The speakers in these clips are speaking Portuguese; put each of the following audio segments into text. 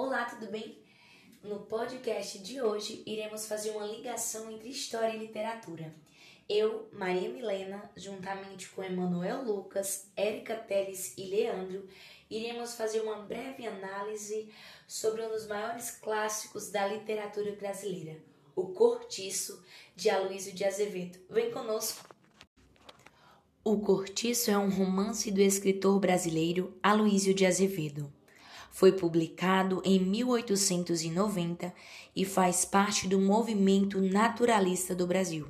Olá, tudo bem? No podcast de hoje iremos fazer uma ligação entre história e literatura. Eu, Maria Milena, juntamente com Emanuel Lucas, Érica Teles e Leandro, iremos fazer uma breve análise sobre um dos maiores clássicos da literatura brasileira, O Cortiço, de Aloysio de Azevedo. Vem conosco! O Cortiço é um romance do escritor brasileiro Aloysio de Azevedo. Foi publicado em 1890 e faz parte do movimento naturalista do Brasil.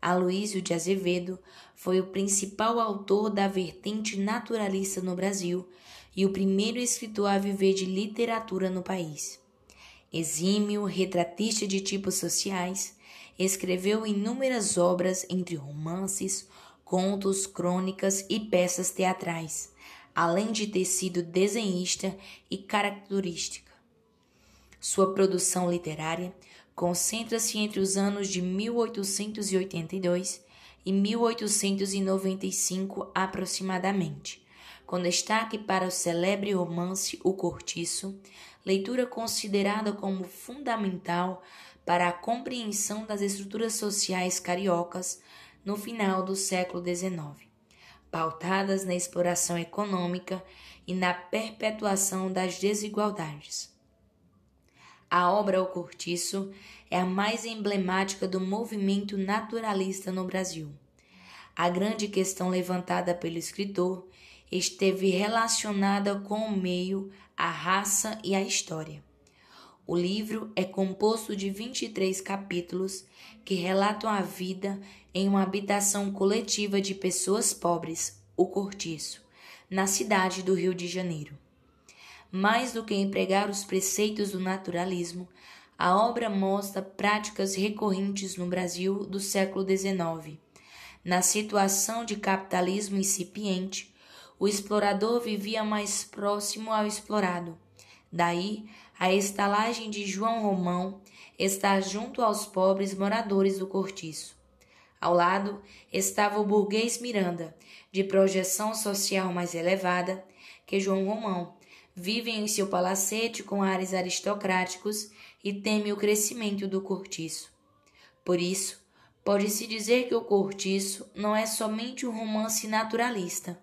Aloysio de Azevedo foi o principal autor da vertente naturalista no Brasil e o primeiro escritor a viver de literatura no país. Exímio retratista de tipos sociais, escreveu inúmeras obras entre romances, contos, crônicas e peças teatrais, além de ter sido desenhista e característica. Sua produção literária concentra-se entre os anos de 1882 e 1895 aproximadamente, com destaque para o celebre romance O Cortiço, leitura considerada como fundamental para a compreensão das estruturas sociais cariocas no final do século XIX, pautadas na exploração econômica e na perpetuação das desigualdades. A obra O Cortiço é a mais emblemática do movimento naturalista no Brasil. A grande questão levantada pelo escritor esteve relacionada com o meio, a raça e a história. O livro é composto de 23 capítulos que relatam a vida em uma habitação coletiva de pessoas pobres, o Cortiço, na cidade do Rio de Janeiro. Mais do que empregar os preceitos do naturalismo, a obra mostra práticas recorrentes no Brasil do século XIX. Na situação de capitalismo incipiente, o explorador vivia mais próximo ao explorado. Daí a estalagem de João Romão está junto aos pobres moradores do cortiço. Ao lado estava o burguês Miranda, de projeção social mais elevada que João Romão, vive em seu palacete com ares aristocráticos e teme o crescimento do cortiço. Por isso, pode-se dizer que o cortiço não é somente um romance naturalista,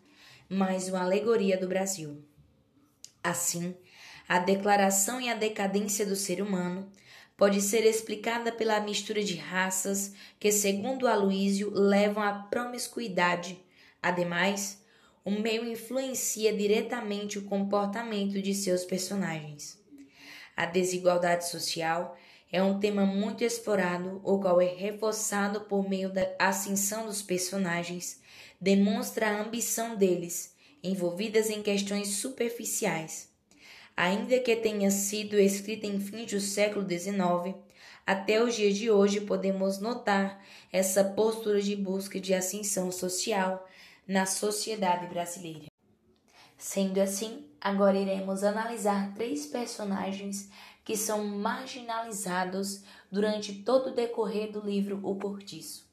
mas uma alegoria do Brasil. Assim, a declaração e a decadência do ser humano pode ser explicada pela mistura de raças que, segundo Aloísio, levam à promiscuidade. Ademais, o meio influencia diretamente o comportamento de seus personagens. A desigualdade social é um tema muito explorado, o qual é reforçado por meio da ascensão dos personagens, demonstra a ambição deles, envolvidas em questões superficiais ainda que tenha sido escrita em fins do século XIX, até os dias de hoje podemos notar essa postura de busca de ascensão social na sociedade brasileira. Sendo assim, agora iremos analisar três personagens que são marginalizados durante todo o decorrer do livro O Cortiço.